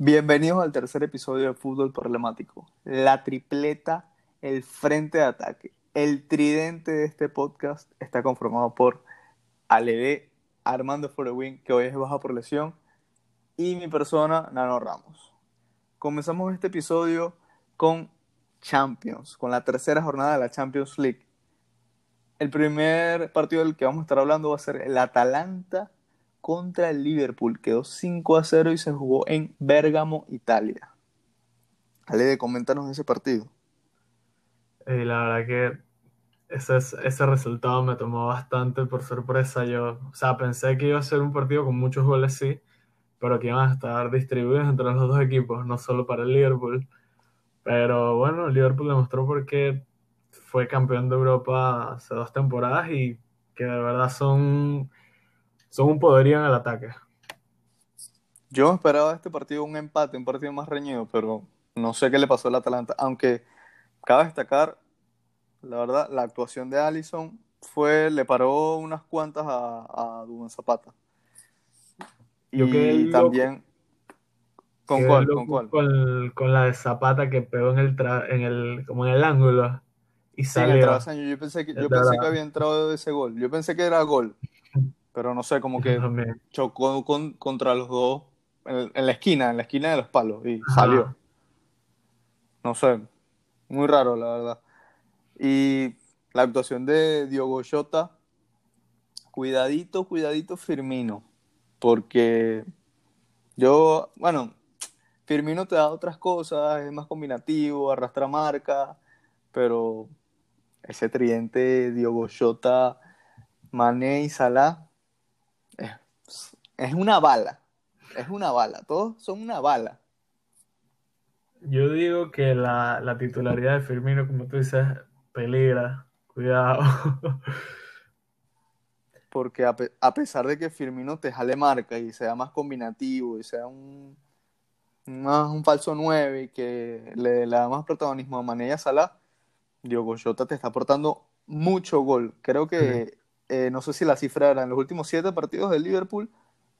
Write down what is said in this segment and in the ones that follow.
Bienvenidos al tercer episodio de Fútbol Problemático. La tripleta, el frente de ataque, el tridente de este podcast está conformado por Alede, Armando Forewin, que hoy es baja por lesión, y mi persona, Nano Ramos. Comenzamos este episodio con Champions, con la tercera jornada de la Champions League. El primer partido del que vamos a estar hablando va a ser el Atalanta contra el Liverpool. Quedó 5 a 0 y se jugó en Bérgamo, Italia. Ale, coméntanos ese partido. Eh, la verdad que ese, ese resultado me tomó bastante por sorpresa. Yo, o sea, pensé que iba a ser un partido con muchos goles, sí, pero que iban a estar distribuidos entre los dos equipos, no solo para el Liverpool. Pero bueno, Liverpool demostró porque fue campeón de Europa hace dos temporadas y que de verdad son son un poderío en el ataque. Yo esperaba este partido un empate, un partido más reñido, pero no sé qué le pasó al Atalanta. Aunque cabe destacar, la verdad, la actuación de Allison fue, le paró unas cuantas a, a Zapata. y también. ¿Con cuál? ¿Con cuál? Con, la de Zapata que pegó en el, en el, como en el ángulo y salió. yo pensé que, yo pensé que había entrado ese gol. Yo pensé que era gol pero no sé, como que chocó con, contra los dos en, la esquina, en la esquina de los palos y salió. No sé, muy raro la verdad. Y la actuación de Diogo Jota, cuidadito, cuidadito Firmino, porque yo, bueno, Firmino te da otras cosas, es más combinativo, arrastra marca, pero ese tridente Diogo Jota, Mané y Salah es una bala. Es una bala. Todos son una bala. Yo digo que la, titularidad de Firmino, como tú dices, peligra. Cuidado. Porque a, pesar de que Firmino te jale marca y sea más combinativo y sea un, más un falso 9 y que le, da más protagonismo a Mané y a Salah, Diogo Jota te está aportando mucho gol. Creo que, eh, no sé si la cifra era en los últimos siete partidos del Liverpool,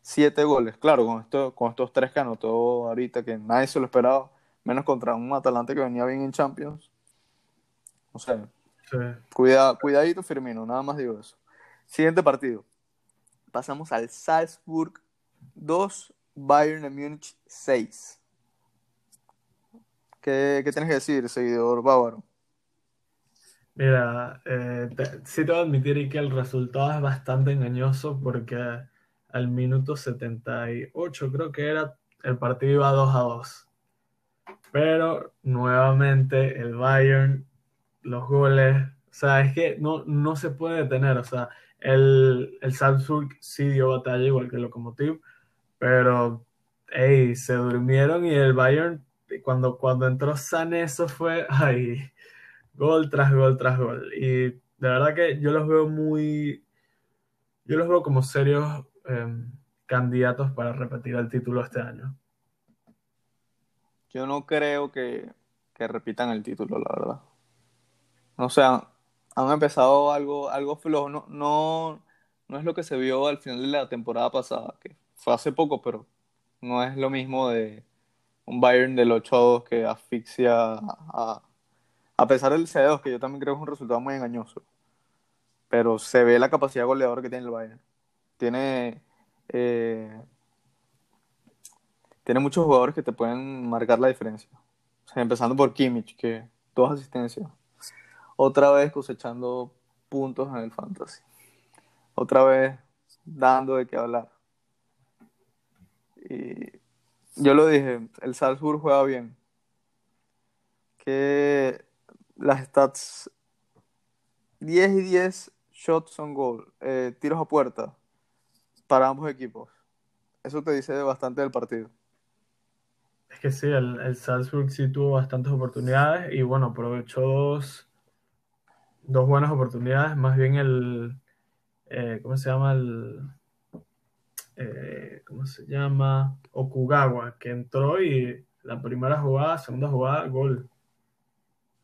siete goles. Claro, con, esto, con estos tres que anotó ahorita, que nadie se lo esperaba, menos contra un Atalante que venía bien en Champions. No sé. Cuida, cuidadito, Firmino, nada más digo eso. Siguiente partido. Pasamos al Salzburg 2, Bayern de Múnich 6. ¿Qué, ¿Qué, tienes que decir, seguidor bávaro? Mira, eh, sí te voy a admitir que el resultado es bastante engañoso porque al minuto 78, creo que era, el partido iba 2 a 2. Pero nuevamente el Bayern, los goles, o sea, es que no, no se puede detener, o sea, el, el Salzburg sí dio batalla igual que el Lokomotiv, pero hey, se durmieron y el Bayern, cuando, cuando entró Sané, eso fue, ay, gol tras gol tras gol. Y de verdad que yo los veo muy, yo los veo como serios Em, candidatos para repetir el título este año? Yo no creo que, repitan el título, la verdad. O sea, han empezado algo, algo flojo. No, no, no es lo que se vio al final de la temporada pasada, que fue hace poco, pero no es lo mismo de un Bayern del 8 a 2 que asfixia a, a pesar del C2, que yo también creo que es un resultado muy engañoso. Pero se ve la capacidad goleadora que tiene el Bayern tiene, eh, tiene muchos jugadores que te pueden marcar la diferencia. empezando por Kimmich, que dos asistencias. Otra vez cosechando puntos en el fantasy. Otra vez dando de qué hablar. Y yo lo dije, el Salzburg juega bien. Que las stats 10 y 10 shots on goal, eh, tiros a puerta, para ambos equipos. Eso te dice bastante del partido. Es que sí, el, Salzburg sí tuvo bastantes oportunidades y bueno, aprovechó dos, buenas oportunidades. Más bien el, eh, ¿cómo se llama? El, eh, ¿cómo se llama? Okugawa, que entró y la primera jugada, segunda jugada, gol.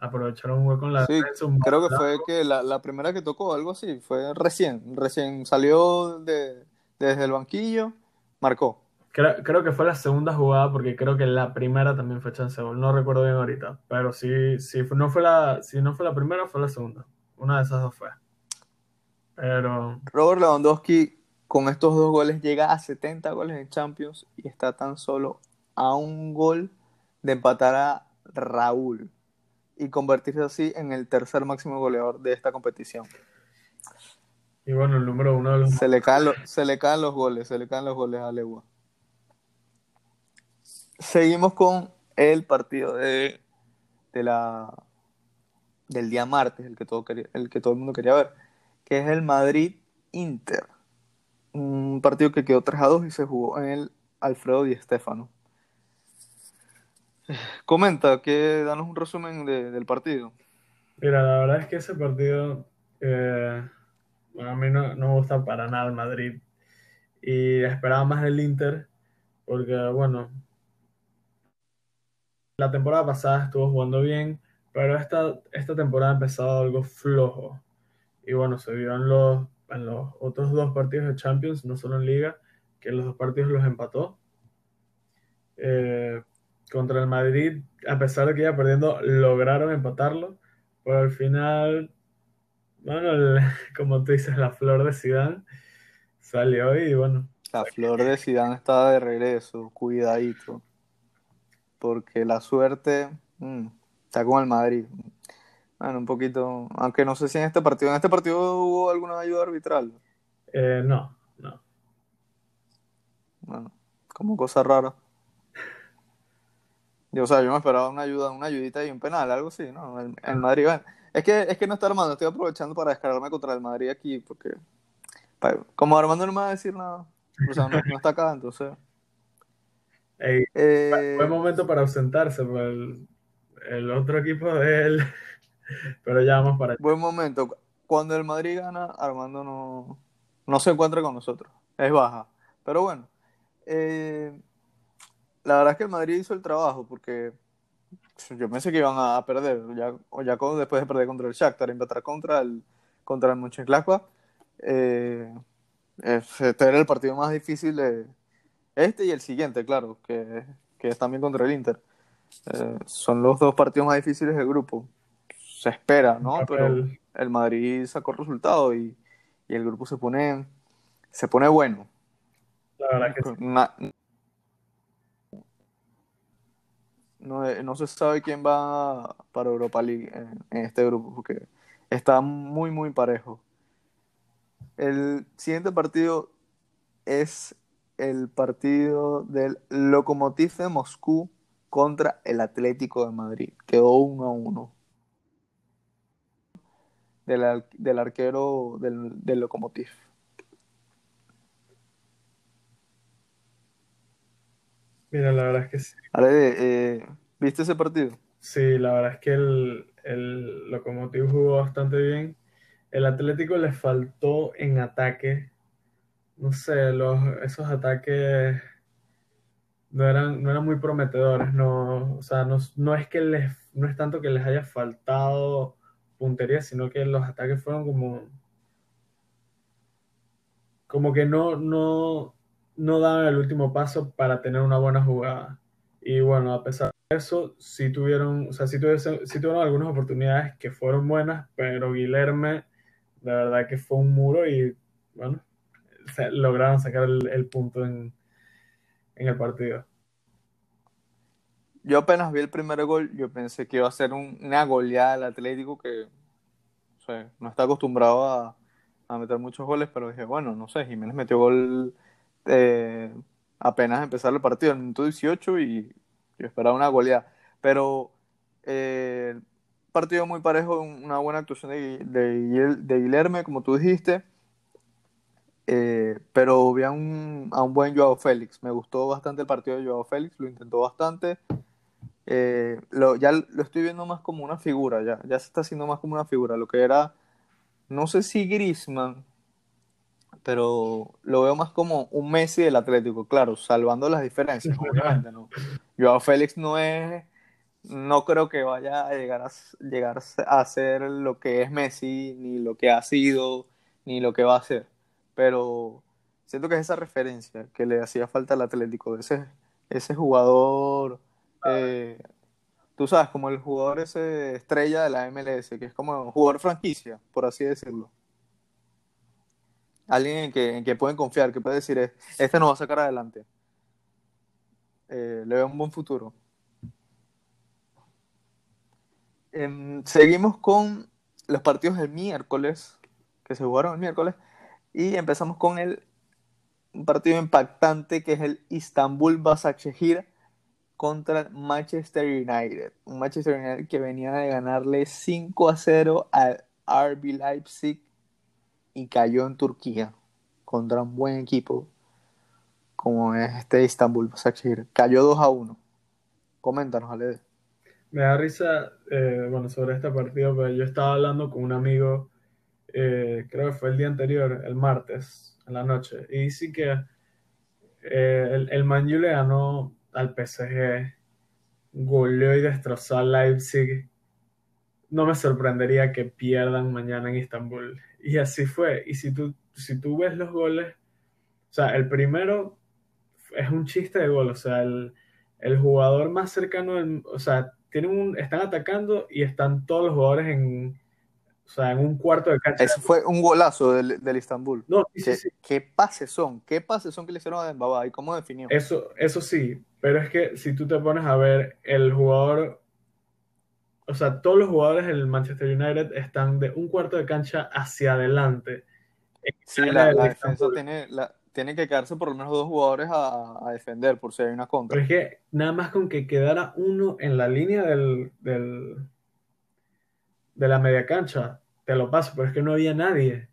Aprovecharon un hueco en la sí, creo que fue que la, la, primera que tocó, algo así, fue recién, recién salió de, desde el banquillo, marcó. Creo, que fue la segunda jugada porque creo que la primera también fue chance gol. No recuerdo bien ahorita. Pero sí, sí no fue la, si no fue la primera, fue la segunda. Una de esas dos fue. Pero. Robert Lewandowski con estos dos goles llega a 70 goles en Champions y está tan solo a un gol de empatar a Raúl y convertirse así en el tercer máximo goleador de esta competición. Y bueno, el número uno de los... Se le caen, se le caen los goles, se le caen los goles a Legua. Seguimos con el partido de, de la, del día martes, el que, todo el que todo el mundo quería ver, que es el Madrid-Inter. Un partido que quedó 3 a 2 y se jugó en el Alfredo Di Stéfano. Comenta, que danos un resumen del partido. Mira, la verdad es que ese partido eh, a mí no, no, me gusta para nada el Madrid y esperaba más del Inter porque, bueno, la temporada pasada estuvo jugando bien, pero esta, esta temporada ha empezado algo flojo. Y bueno, se vio en los, en los otros dos partidos de Champions, no solo en Liga, que los dos partidos los empató. Eh, contra el Madrid, a pesar de que iba perdiendo, lograron empatarlo, pero al final, bueno, como tú dices, la flor de Zidane salió y bueno. La flor de Zidane estaba de regreso, cuidadito porque la suerte mm, está con el Madrid. Bueno, un poquito, aunque no sé si en este partido, ¿en este partido hubo alguna ayuda arbitral? Eh, no, no. Bueno, como cosa rara. Yo, o sea, yo me esperaba una ayuda, una ayudita y un penal, algo así, ¿no? El, Madrid, bueno, es que, es que no está Armando, estoy aprovechando para descargarme contra el Madrid aquí, porque como Armando no me va a decir nada, o sea, no está acá, entonces... Eh, buen momento para ausentarse, por el, otro equipo de él. Pero ya vamos para Buen momento. Cuando el Madrid gana, Armando no, no se encuentra con nosotros. Es baja. Pero bueno. Eh, la verdad es que el Madrid hizo el trabajo porque yo pensé que iban a perder. Ya, o ya después de perder contra el Shakhtar, empatar contra el, contra el Mönchengladbach. Eh, este era el partido más difícil de, este y el siguiente, claro, que, es también contra el Inter. Eh, son los dos partidos más difíciles del grupo. Se espera, ¿no? Pero el, Madrid sacó el resultado y, el grupo se pone, se pone bueno. La verdad que sí. No, se sabe quién va para Europa League en, en, este grupo, porque está muy, muy parejo. El siguiente partido es el partido del Lokomotiv de Moscú contra el Atlético de Madrid. Quedó 1 a 1. Del, del arquero del, del Lokomotiv. Mira, la verdad es que sí. Eh, ¿Viste ese partido? Sí, la verdad es que el, el jugó bastante bien. El Atlético le faltó en ataque no sé, los, esos ataques no eran, no eran muy prometedores, no, o sea, no, es que les, no es tanto que les haya faltado puntería, sino que los ataques fueron como, como que no, no, no daban el último paso para tener una buena jugada. Y bueno, a pesar de eso, sí tuvieron, o sea, sí, tuvieron algunas oportunidades que fueron buenas, pero Guilherme, de verdad que fue un muro y bueno, lograron sacar el, punto en, el partido. Yo apenas vi el primer gol, yo pensé que iba a ser una goleada del Atlético que no está acostumbrado a, meter muchos goles, pero dije, bueno, no sé, Jiménez metió gol eh, apenas empezar el partido, en el minuto 18 y yo esperaba una goleada. Pero eh, partido muy parejo, una buena actuación de, de, Guilherme, como tú dijiste. Eh, pero vi a un, a un buen Joao Félix. Me gustó bastante el partido de Joao Félix, lo intentó bastante. Eh, lo, ya lo estoy viendo más como una figura, ya, ya se está haciendo más como una figura. Lo que era, no sé si Grisman, pero lo veo más como un Messi del Atlético, claro, salvando las diferencias, obviamente. ¿no? Joao Félix no es, no creo que vaya a llegar a, llegar a ser lo que es Messi, ni lo que ha sido, ni lo que va a ser pero siento que es esa referencia que le hacía falta al Atlético, ese, ese jugador, eh, tú sabes, como el jugador ese estrella de la MLS, que es como un jugador franquicia, por así decirlo. Alguien en que, en que pueden confiar, que puede decir, este nos va a sacar adelante. Eh, le veo un buen futuro. Em, seguimos con los partidos del miércoles, que se jugaron el miércoles, y empezamos con el partido impactante que es el Istanbul Basakşehir contra Manchester United. Un Manchester United que venía de ganarle 5 a 0 al RB Leipzig y cayó en Turquía contra un buen equipo como es este Istanbul Basakşehir. Cayó 2 a 1. Coméntanos, Ale. Me da risa, eh, bueno, sobre este partido, pero yo estaba hablando con un amigo, eh, creo que fue el día anterior, el martes, en la noche, y sí que eh, el, el Man le ganó al PSG, goleó y destrozó a Leipzig. No me sorprendería que pierdan mañana en Istambul. Y así fue. Y si tú, si tú ves los goles, o sea, el primero es un chiste de gol, o sea, el, el jugador más cercano, o sea, un, están atacando y están todos los jugadores en, o sea, en un cuarto de cancha. Ese fue un golazo del, del Istanbul. No, ¿Qué, ¿Qué, pases son? ¿Qué pases son que le hicieron a Dembaba? ¿Y cómo definió? Eso, eso sí, pero es que si tú te pones a ver el jugador, o sea, todos los jugadores del Manchester United están de un cuarto de cancha hacia adelante. Sí, la, la defensa tiene, la, tiene que quedarse por lo menos dos jugadores a, a, defender por si hay una contra. Pero es que nada más con que quedara uno en la línea del, del, de la media cancha, te lo paso, pero es que no había nadie.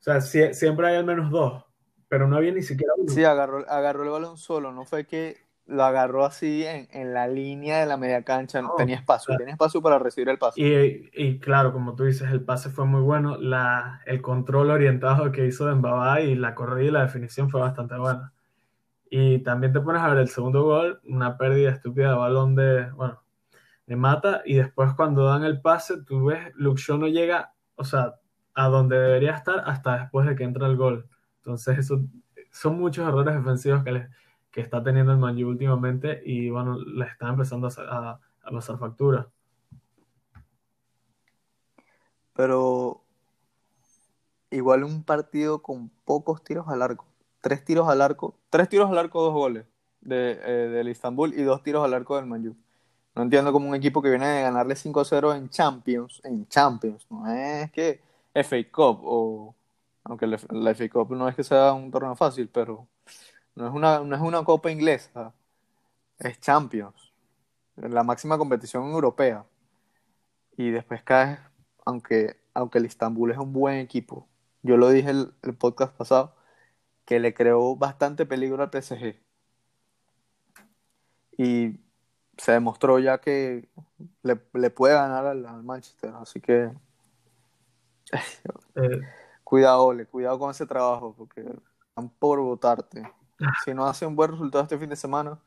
O sea, si, siempre hay al menos dos, pero no había ni siquiera uno. Sí, agarró, agarró el balón solo, no fue que lo agarró así en, en, la línea de la media cancha, no, tenía espacio, claro. tenía espacio para recibir el pase. Y, y, claro, como tú dices, el pase fue muy bueno, la, el control orientado que hizo Dembaba y la corrida y la definición fue bastante buena. Y también te pones a ver el segundo gol, una pérdida estúpida de balón de, bueno, de Mata, y después cuando dan el pase, tú ves, Luxo no llega, o sea, a donde debería estar hasta después de que entra el gol. Entonces, eso son muchos errores defensivos que les que está teniendo el Manju últimamente y bueno, le está empezando a, a, a pasar factura. Pero igual un partido con pocos tiros al arco. Tres tiros al arco, tres tiros al arco, dos goles de, eh, del Istanbul y dos tiros al arco del Manju. No entiendo cómo un equipo que viene de ganarle 5-0 en Champions, en Champions, no es que FA Cup o aunque la FA Cup no es que sea un torneo fácil, pero no es una, no es una copa inglesa, es Champions, la máxima competición europea. Y después caes, aunque, aunque el Istanbul es un buen equipo, yo lo dije el, el podcast pasado, que le creó bastante peligro al PSG. Y se demostró ya que le, le puede ganar al, al, Manchester, así que eh. cuidado, Ole, cuidado con ese trabajo, porque están por votarte si no hace un buen resultado este fin de semana,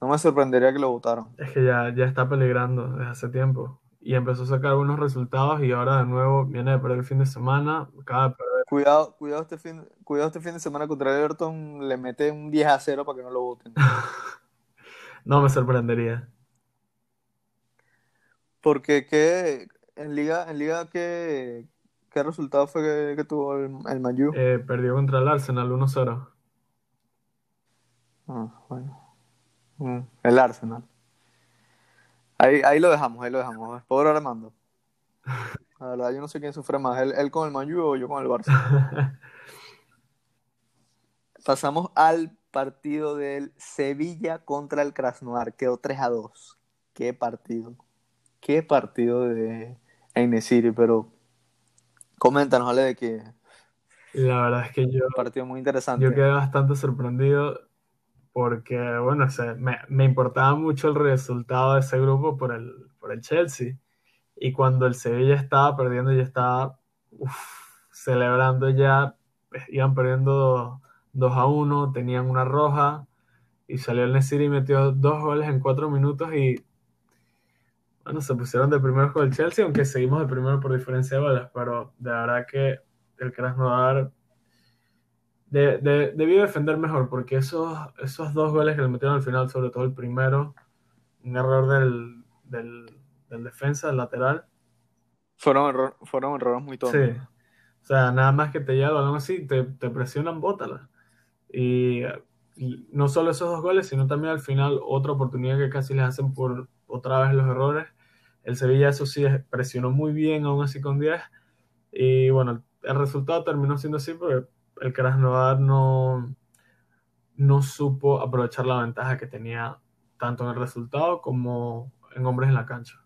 no me sorprendería que lo votaran. Es que ya, ya está peligrando desde hace tiempo. Y empezó a sacar buenos resultados y ahora de nuevo viene de perder el fin de semana. Acaba de perder. Cuidado, cuidado, este fin, cuidado este fin de semana contra Everton, le mete un 10 a 0 para que no lo voten. no me sorprendería. Porque ¿qué, en liga, en liga ¿qué, ¿Qué resultado fue que, que tuvo el, el? Eh, perdió contra el Arsenal 1-0. Ah, bueno. Mm, el Arsenal. Ahí, ahí lo dejamos, ahí lo dejamos. Pobre Armando. La verdad, yo no sé quién sufre más, él, él con el Manju o yo con el Barça. Pasamos al partido del Sevilla contra el Krasnodar. Quedó 3 a 2. Qué partido. Qué partido de Enesiri, pero Coméntanos, Ale, de que. La verdad es que yo. Un partido muy interesante. Yo quedé bastante sorprendido porque, bueno, o sea, me, me, importaba mucho el resultado de ese grupo por el, por el Chelsea. Y cuando el Sevilla estaba perdiendo, ya estaba uf, celebrando ya. Iban perdiendo 2 a 1, tenían una roja. Y salió el Nesiri y metió dos goles en cuatro minutos y bueno, se pusieron de primero con el Chelsea, aunque seguimos de primero por diferencia de goles, pero de verdad que el Krasnodar de, de, debió defender mejor, porque esos, esos dos goles que le metieron al final, sobre todo el primero, un error del, del, del defensa, del lateral. Fueron, error, fueron errores muy tontos. Sí. O sea, nada más que te lleva el balón así, te, te presionan, bótala. Y, y, no solo esos dos goles, sino también al final otra oportunidad que casi les hacen por otra vez los errores. El Sevilla, eso sí, presionó muy bien, aún así con 10. Y bueno, el resultado terminó siendo así porque el Krasnodar no, no supo aprovechar la ventaja que tenía tanto en el resultado como en hombres en la cancha.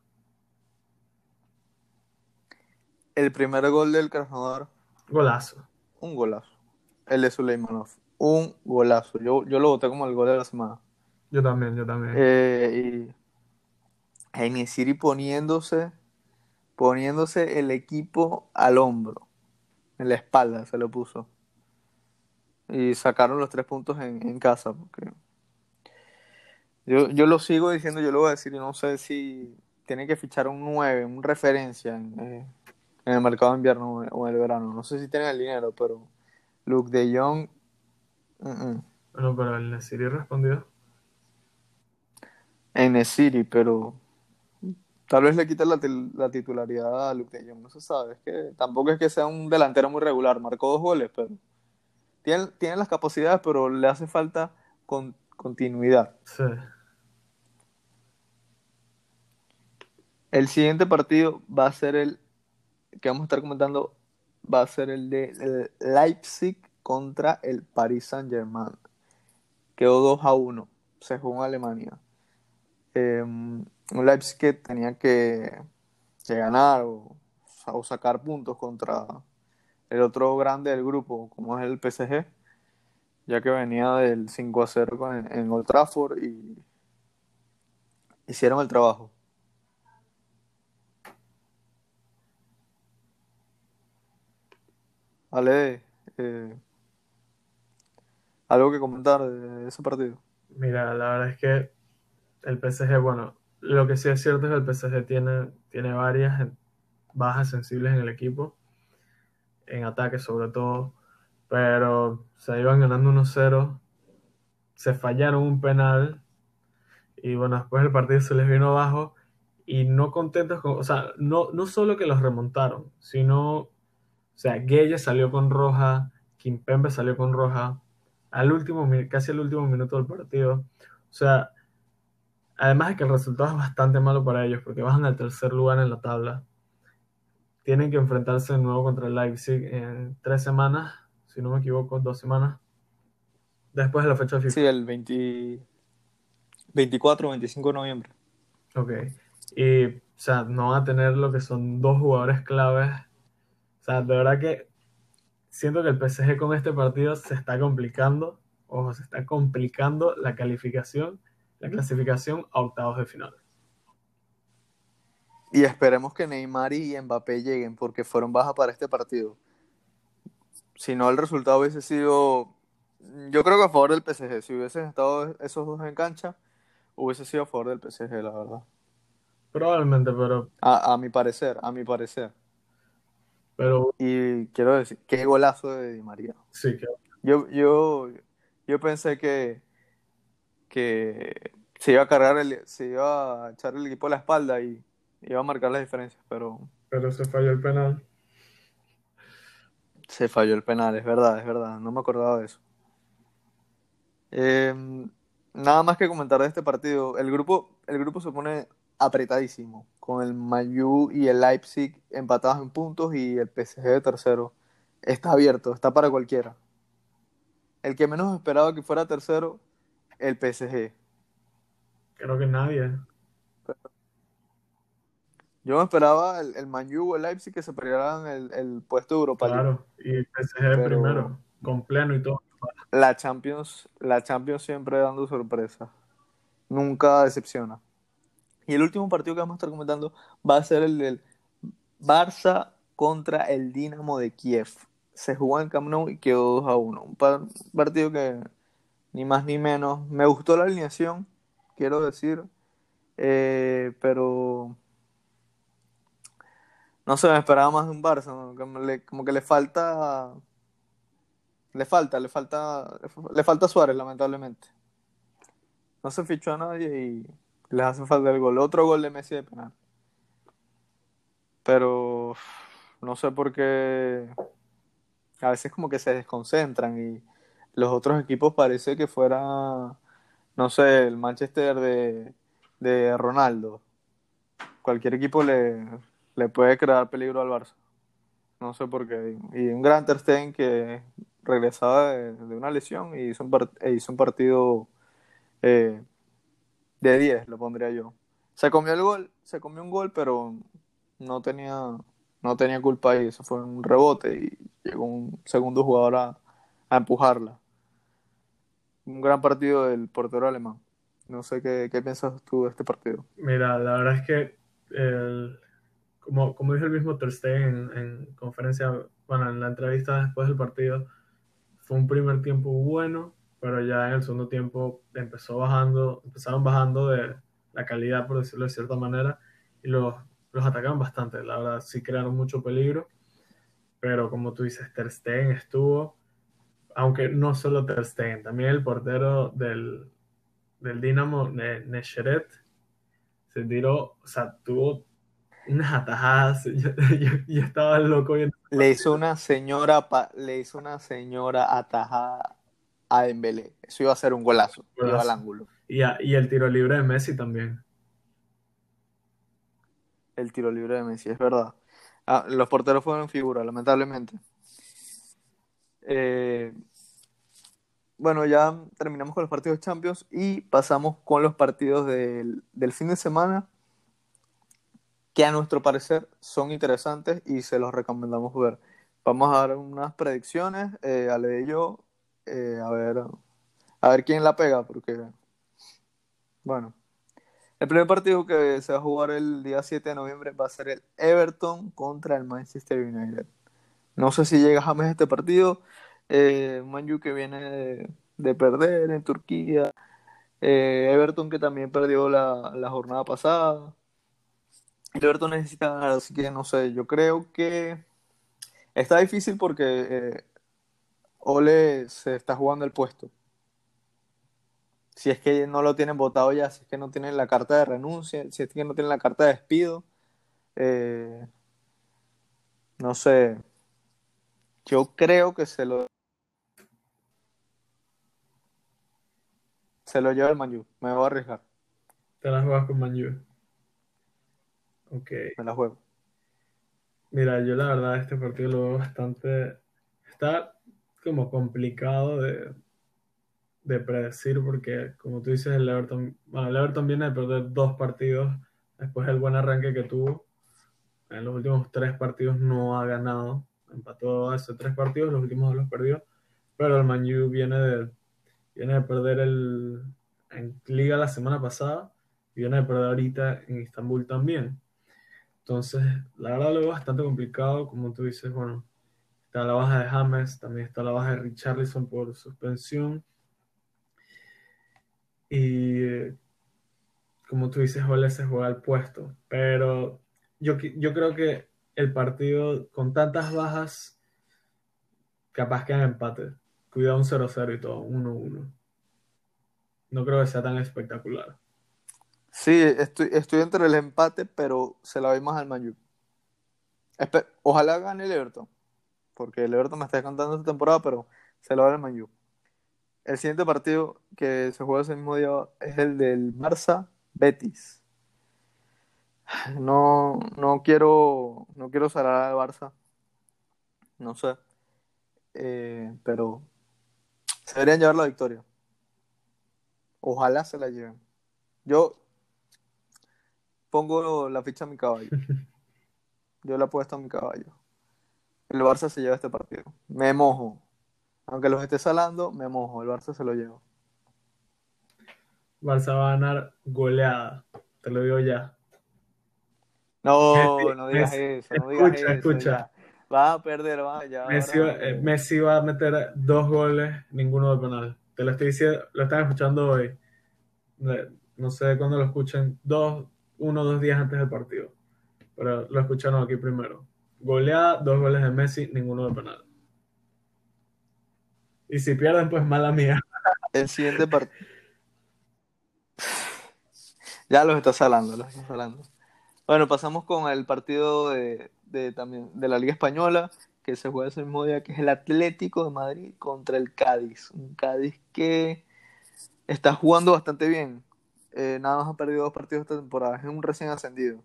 El primer gol del Krasnodar. Golazo. Un golazo. El de Suleimanov. Un golazo. Yo, yo lo voté como el gol de la semana. Yo también, yo también. Eh, y Enesiri poniéndose, poniéndose el equipo al hombro. En la espalda se lo puso. Y sacaron los tres puntos en, en casa. Porque yo, yo lo sigo diciendo, yo lo voy a decir, y no sé si tiene que fichar un 9, un referencia en, eh, en el mercado de invierno o en el verano. No sé si tienen el dinero, pero Luke de Jong. Uh -uh. Bueno, pero el Nesiri respondió. En Nesiri, pero tal vez le quita la, la, titularidad a Luke de Jong. No se sabe. Es que tampoco es que sea un delantero muy regular. Marcó dos goles, pero tiene, tiene las capacidades, pero le hace falta con, continuidad. Sí. El siguiente partido va a ser el que vamos a estar comentando, va a ser el de Leipzig contra el Paris Saint Germain. Quedó 2 a 1, se jugó en Alemania. Eh, un Leipzig que tenía que, ganar o, sacar puntos contra el otro grande del grupo, como es el PSG, ya que venía del 5 a 0 en, en Old Trafford y hicieron el trabajo. Ale, eh, ¿algo que comentar de ese partido? Mira, la verdad es que el PSG, bueno, lo que sí es cierto es que el PSG tiene, tiene varias bajas sensibles en el equipo, en ataque sobre todo, pero se iban ganando 1-0, se fallaron un penal y bueno, después el partido se les vino abajo y no contentos con, o sea, no, no solo que los remontaron, sino o sea, Gueye salió con roja, Kimpembe salió con roja, al último, casi al último minuto del partido. O sea, además de que el resultado es bastante malo para ellos, porque bajan al tercer lugar en la tabla. Tienen que enfrentarse de nuevo contra el Leipzig en tres semanas, si no me equivoco, dos semanas. Después de la fecha FIFA. Sí, el 20... 24 o 25 de noviembre. Ok. Y, o sea, no van a tener lo que son dos jugadores claves o sea, de verdad que siento que el PSG con este partido se está complicando, ojo, se está complicando la calificación, la clasificación a octavos de final. Y esperemos que Neymar y Mbappé lleguen porque fueron bajas para este partido. Si no, el resultado hubiese sido, yo creo que a favor del PSG. Si hubiesen estado esos dos en cancha, hubiese sido a favor del PSG, la verdad. Probablemente, pero... A, a mi parecer, a mi parecer. Pero, y quiero decir, qué golazo de Di María. Sí, que... yo, yo, yo pensé que, que se iba a cargar, el, se iba a echar el equipo a la espalda y iba a marcar las diferencias, pero... Pero se falló el penal. Se falló el penal, es verdad, es verdad, no me acordaba de eso. Eh, nada más que comentar de este partido. El grupo, el grupo se pone apretadísimo, con el Mayu y el Leipzig empatados en puntos y el PSG de tercero. Está abierto, está para cualquiera. El que menos esperaba que fuera tercero, el PSG. Creo que nadie. Yo me esperaba el, el Mayu o el Leipzig que se pelearan el, el puesto de Europa Claro, y el PSG Pero primero, con pleno y todo. La Champions, la Champions siempre dando sorpresas. Nunca decepciona. Y el último partido que vamos a estar comentando va a ser el del Barça contra el Dinamo de Kiev. Se jugó en Camp Nou y quedó 2 a 1. Un partido que ni más ni menos. Me gustó la alineación, quiero decir. Eh, pero no sé, me esperaba más de un Barça. como que le falta Le falta, le falta, le falta Suárez, lamentablemente. No se fichó a nadie y les hace falta el gol. Otro gol de Messi de penal. Pero no sé por qué a veces como que se desconcentran y los otros equipos parece que fuera, no sé, el Manchester de, de Ronaldo. Cualquier equipo le, le puede crear peligro al Barça. No sé por qué. Y un gran Ter que regresaba de, una lesión y hizo un, e hizo un partido eh, de 10, lo pondría yo. Se comió el gol, se comió un gol, pero no tenía, no tenía culpa ahí. Eso fue un rebote y llegó un segundo jugador a, empujarla. Un gran partido del portero alemán. No sé qué, qué piensas tú de este partido. Mira, la verdad es que el, como, como dijo el mismo Ter Stegen en, conferencia, bueno, en la entrevista después del partido, fue un primer tiempo bueno, pero ya en el segundo tiempo empezó bajando, empezaron bajando de la calidad, por decirlo de cierta manera, y los, los atacaron bastante, la verdad, sí crearon mucho peligro, pero como tú dices, Ter Stegen estuvo, aunque no solo Ter Stegen, también el portero del, del Dinamo, Nesheret, se tiró, o sea, tuvo unas atajadas. Yo, estaba loco viendo. Le hizo una señora, le hizo una señora atajada a Dembélé. Eso iba a ser un golazo, Iba al ángulo. Y, y el tiro libre de Messi también. El tiro libre de Messi, es verdad. Ah, los porteros fueron figura, lamentablemente. Eh, bueno, ya terminamos con los partidos Champions y pasamos con los partidos del, del fin de semana que a nuestro parecer son interesantes y se los recomendamos ver. Vamos a dar unas predicciones, eh, Ale y yo, eh, a ver a ver quién la pega, porque, bueno, el primer partido que se va a jugar el día 7 de noviembre va a ser el Everton contra el Manchester United. No sé si llega a este partido. Eh, Manju que viene de, perder en Turquía. Eh, Everton que también perdió la, la jornada pasada. Everton necesita ganar, así que no sé, yo creo que está difícil porque eh, Ole se está jugando el puesto. Si es que no lo tienen votado ya, si es que no tienen la carta de renuncia, si es que no tienen la carta de despido, eh, no sé, yo creo que se lo se lo lleva el Manju, me voy a arriesgar. Te la juegas con Manju. Ok. Me la juego. Mira, yo la verdad este partido lo veo bastante... Está como complicado de, de predecir porque, como tú dices, el Everton, bueno, el Everton viene de perder dos partidos después del buen arranque que tuvo. En los últimos tres partidos no ha ganado. Empató hace tres partidos, los últimos dos los perdió. Pero el Man viene de, viene de perder el, en Liga la semana pasada y viene de perder ahorita en Istambul también. Entonces, la verdad lo veo bastante complicado, como tú dices, bueno, está la baja de James, también está la baja de Richarlison por suspensión. Y como tú dices, Ole se juega al puesto, pero yo, yo creo que el partido con tantas bajas, capaz que en empate. Cuidado un 0-0 y todo, 1-1. No creo que sea tan espectacular. Sí, estoy, estoy entre el empate, pero se la doy más al Manju. Ojalá gane el Everton, porque el Everton me está contando esta temporada, pero se lo doy al Manju. El siguiente partido que se juega ese mismo día es el del Barça Betis. No, no quiero no quiero salar al Barça. No sé. Eh, pero se deberían llevar la victoria. Ojalá se la lleven. Yo pongo la ficha a mi caballo. Yo la puesto a mi caballo. El Barça se lleva este partido. Me mojo. Aunque los esté salando, me mojo. El Barça se lo lleva. Barça va a ganar goleada. Te lo digo ya. No, no digas eso. No digas escucha, escucha. Va a perder, va, ya. Messi, va, eh, Messi va a meter dos goles, ninguno de penal. Te lo estoy diciendo, lo están escuchando hoy. No sé cuándo lo escuchen. Dos, uno o dos días antes del partido. Pero lo escucharon aquí primero. Goleada, dos goles de Messi, ninguno de penal. Y si pierden, pues mala mía. El siguiente partido. Ya los estás hablando, los estás hablando. Bueno, pasamos con el partido de, de, también, de la Liga Española, que se juega ese mismo día, que es el Atlético de Madrid contra el Cádiz. Un Cádiz que está jugando bastante bien. Eh, nada más ha perdido dos partidos esta temporada. Es un recién ascendido.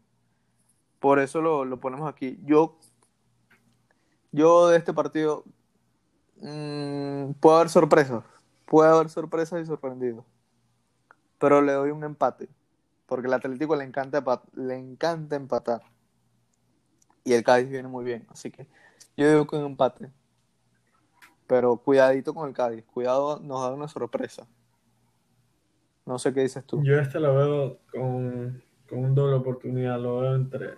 Por eso lo, lo ponemos aquí. Yo, yo de este partido mmm, puede haber sorpresas. Puede haber sorpresas y sorprendidos. Pero le doy un empate. Porque el Atlético le encanta, le encanta empatar. Y el Cádiz viene muy bien. Así que yo digo que un empate. Pero cuidadito con el Cádiz. Cuidado, nos da una sorpresa. No sé qué dices tú. Yo este lo veo con, con un doble oportunidad. Lo veo entre.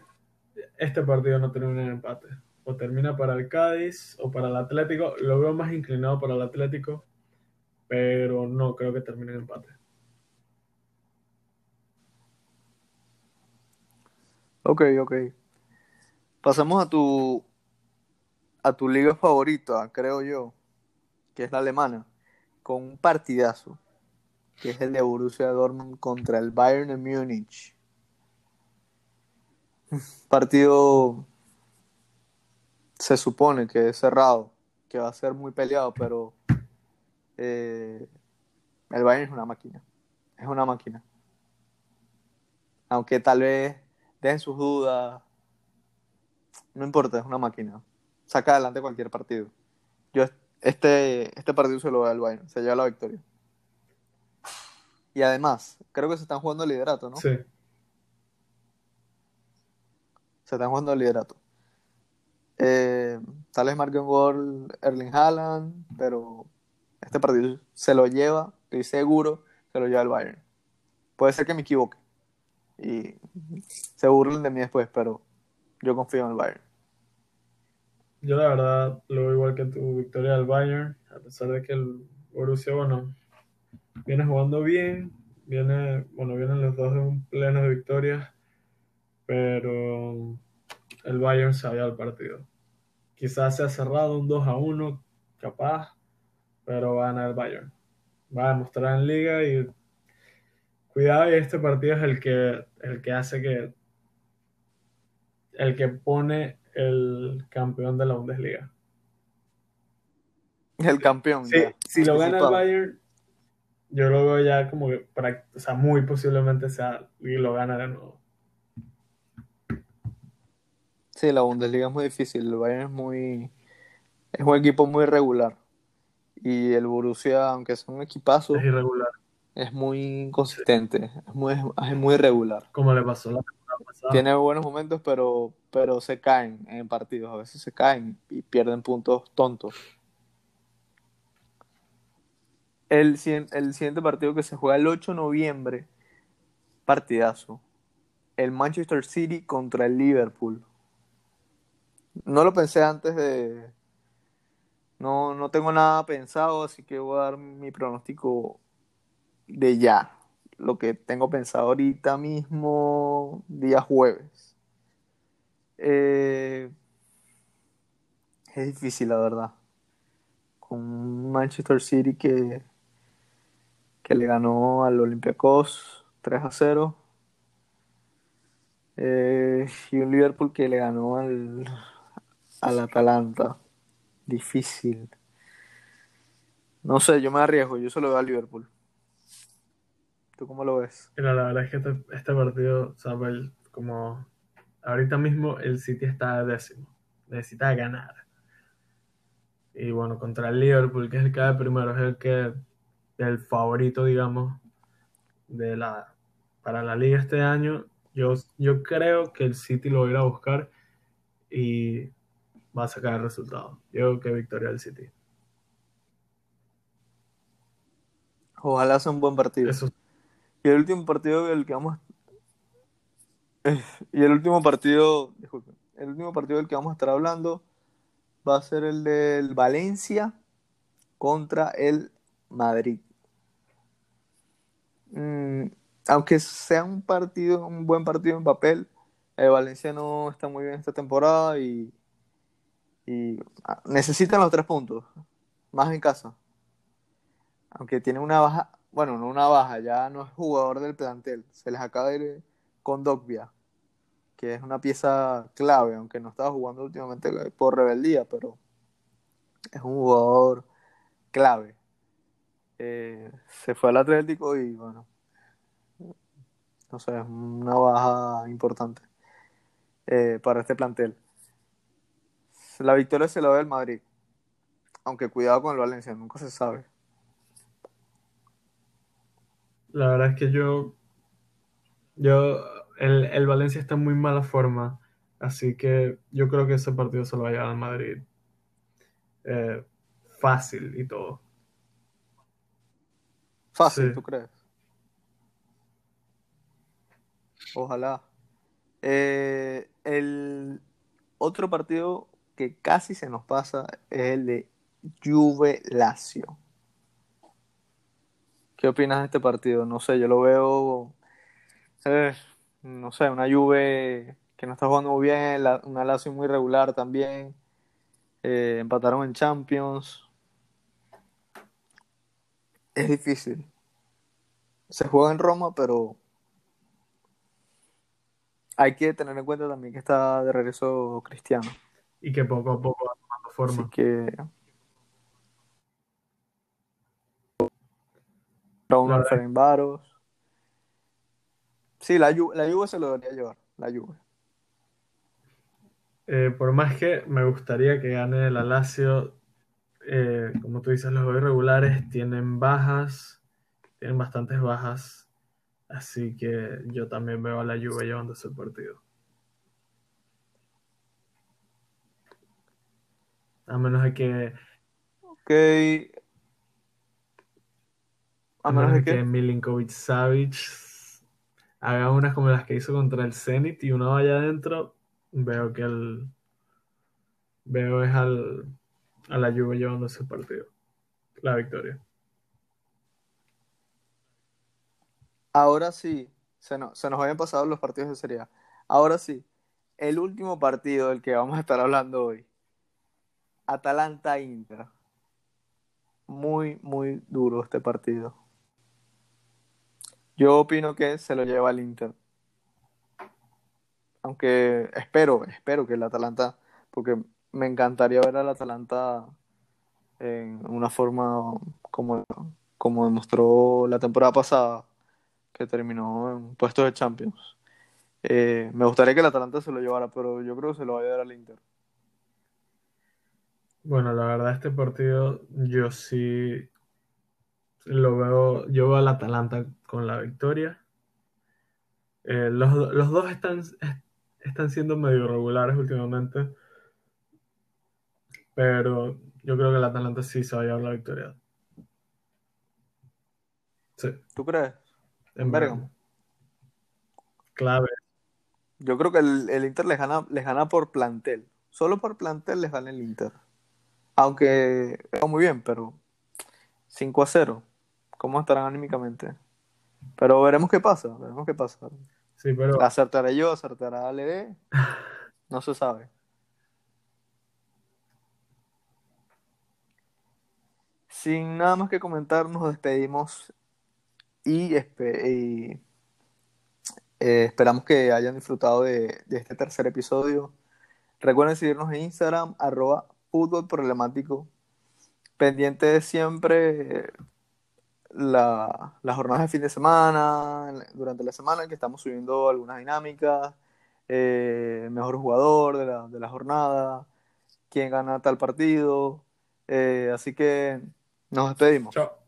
Este partido no termina en empate. O termina para el Cádiz o para el Atlético. Lo veo más inclinado para el Atlético. Pero no creo que termine en empate. Ok, ok. Pasamos a tu a tu liga favorita, creo yo, que es la alemana, con un partidazo, que es el de Borussia Dortmund contra el Bayern de Múnich. Partido se supone que es cerrado, que va a ser muy peleado, pero eh, el Bayern es una máquina, es una máquina. Aunque tal vez dejen sus dudas, no importa, es una máquina. Saca adelante cualquier partido. Yo este, este partido se lo doy al Bayern, se lleva la victoria. Y además, creo que se están jugando el liderato, ¿no? Sí. Se están jugando el liderato. Eh, tal vez marque un gol Erling Haaland, pero este partido se lo lleva, estoy seguro, se lo lleva el Bayern. Puede ser que me equivoque y se burlen de mí después, pero yo confío en el Bayern. Yo la verdad lo veo igual que tu victoria del Bayern, a pesar de que el Borussia, bueno, viene jugando bien, viene, bueno, vienen los dos de un pleno de victorias, pero el Bayern se había el partido. Quizás se ha cerrado un 2 a 1, capaz, pero va a ganar el Bayern. Va a demostrar en liga y cuidado, y este partido es el que, el que hace que el que pone el campeón de la Bundesliga. El campeón. Sí, si lo gana el Bayern, yo lo veo ya como que, o sea, muy posiblemente sea y lo gana de nuevo. Sí, la Bundesliga es muy difícil. El Bayern es muy. Es un equipo muy regular. Y el Borussia, aunque es un equipazo. Es irregular. Es muy inconsistente. Es muy, es muy irregular. Como le pasó la tiene buenos momentos, pero, pero se caen en partidos. A veces se caen y pierden puntos tontos. El, el siguiente partido que se juega el 8 de noviembre, partidazo. El Manchester City contra el Liverpool. No lo pensé antes de. No, no tengo nada pensado, así que voy a dar mi pronóstico de ya lo que tengo pensado ahorita mismo, día jueves. Eh, es difícil, la verdad. Con Manchester City que, que le ganó al Olympiacos 3 a 0. Eh, y un Liverpool que le ganó al, al Atalanta. Difícil. No sé, yo me arriesgo, yo solo veo a Liverpool. ¿Tú cómo lo ves? Mira, la verdad es que este, este partido, o como ahorita mismo el City está décimo, necesita ganar. Y bueno, contra el Liverpool, que es el que primero, es el que el favorito, digamos, de la para la liga este año. Yo, yo creo que el City lo va a ir a buscar y va a sacar el resultado. Yo creo que victoria del City. Ojalá sea un buen partido. Eso y el último partido del que vamos y el último partido, disculpen, el último partido del que vamos a estar hablando va a ser el del Valencia contra el Madrid. Mm, aunque sea un partido, un buen partido en papel, el Valencia no está muy bien esta temporada y, y ah, necesitan los tres puntos, más en casa. aunque tiene una baja, bueno, no una baja, ya no es jugador del plantel, se les acaba de ir con Dogbia, que es una pieza clave, aunque no estaba jugando últimamente por rebeldía, pero es un jugador clave. Eh, se fue al Atlético y bueno, no sé, es una baja importante eh, para este plantel. La victoria se la ve el Madrid, aunque cuidado con el Valencia, nunca se sabe. La verdad es que yo, yo, el, el Valencia está en muy mala forma, así que yo creo que ese partido se lo va a llevar al Madrid. Eh, fácil y todo. Fácil, Sí. ¿tú crees? Ojalá. Eh, el otro partido que casi se nos pasa es el de Juve Lazio. ¿Qué opinas de este partido? No sé, yo lo veo, eh, no sé, una Juve que no está jugando muy bien, la- una Lazio muy regular también. Eh, empataron en Champions. Es difícil. Se juega en Roma, pero hay que tener en cuenta también que está de regreso Cristiano. Y que poco a poco va tomando Así forma. que Raúl La verdad. Ferencváros. Sí, la, Ju- la Juve se lo debería llevar. La Juve. Eh, por más que me gustaría que gane la Lazio, eh, como tú dices, los juegos irregulares tienen bajas, tienen bastantes bajas, así que yo también veo a la Juve llevándose el partido. A menos de que, Ok. A menos de que que. Milinkovic Savic haga unas como las que hizo contra el Zenit y uno vaya adentro, veo que el veo es al, a la Juve llevándose el partido, la victoria. Ahora sí. Se, no- se nos habían pasado los partidos de Serie A. Ahora sí. El último partido del que vamos a estar hablando hoy. Atalanta-Inter. Muy, muy duro este partido. Yo opino que se lo lleva el Inter. Aunque espero, espero que el Atalanta, porque me encantaría ver al Atalanta en una forma como, como demostró la temporada pasada, que terminó en puestos de Champions. Eh, me gustaría que el Atalanta se lo llevara, pero yo creo que se lo va a llevar al Inter. Bueno, la verdad, este partido yo sí lo veo, yo veo al Atalanta con la victoria. Eh, los, los dos están, están siendo medio regulares últimamente, pero yo creo que el Atalanta sí se va a llevar la victoria. Sí, ¿Tú crees? en. Bergamo. Clave. Yo creo que el, el Inter les gana, les gana por plantel. Solo por plantel les gana el Inter. Aunque va muy bien, pero 5 a 0. ¿Cómo estarán anímicamente? Pero veremos qué pasa, veremos qué pasa. Sí, pero ¿Acertaré yo? ¿Acertará LD? No se sabe. Sin nada más que comentar, nos despedimos y, eh, esperamos que hayan disfrutado de, de este tercer episodio. Recuerden seguirnos en Instagram, arroba fútbol problemático. Pendiente de siempre la, las jornadas de fin de semana, durante la semana que estamos subiendo algunas dinámicas, eh, mejor jugador de la, de la jornada, quién gana tal partido. Eh, así que nos despedimos. chao.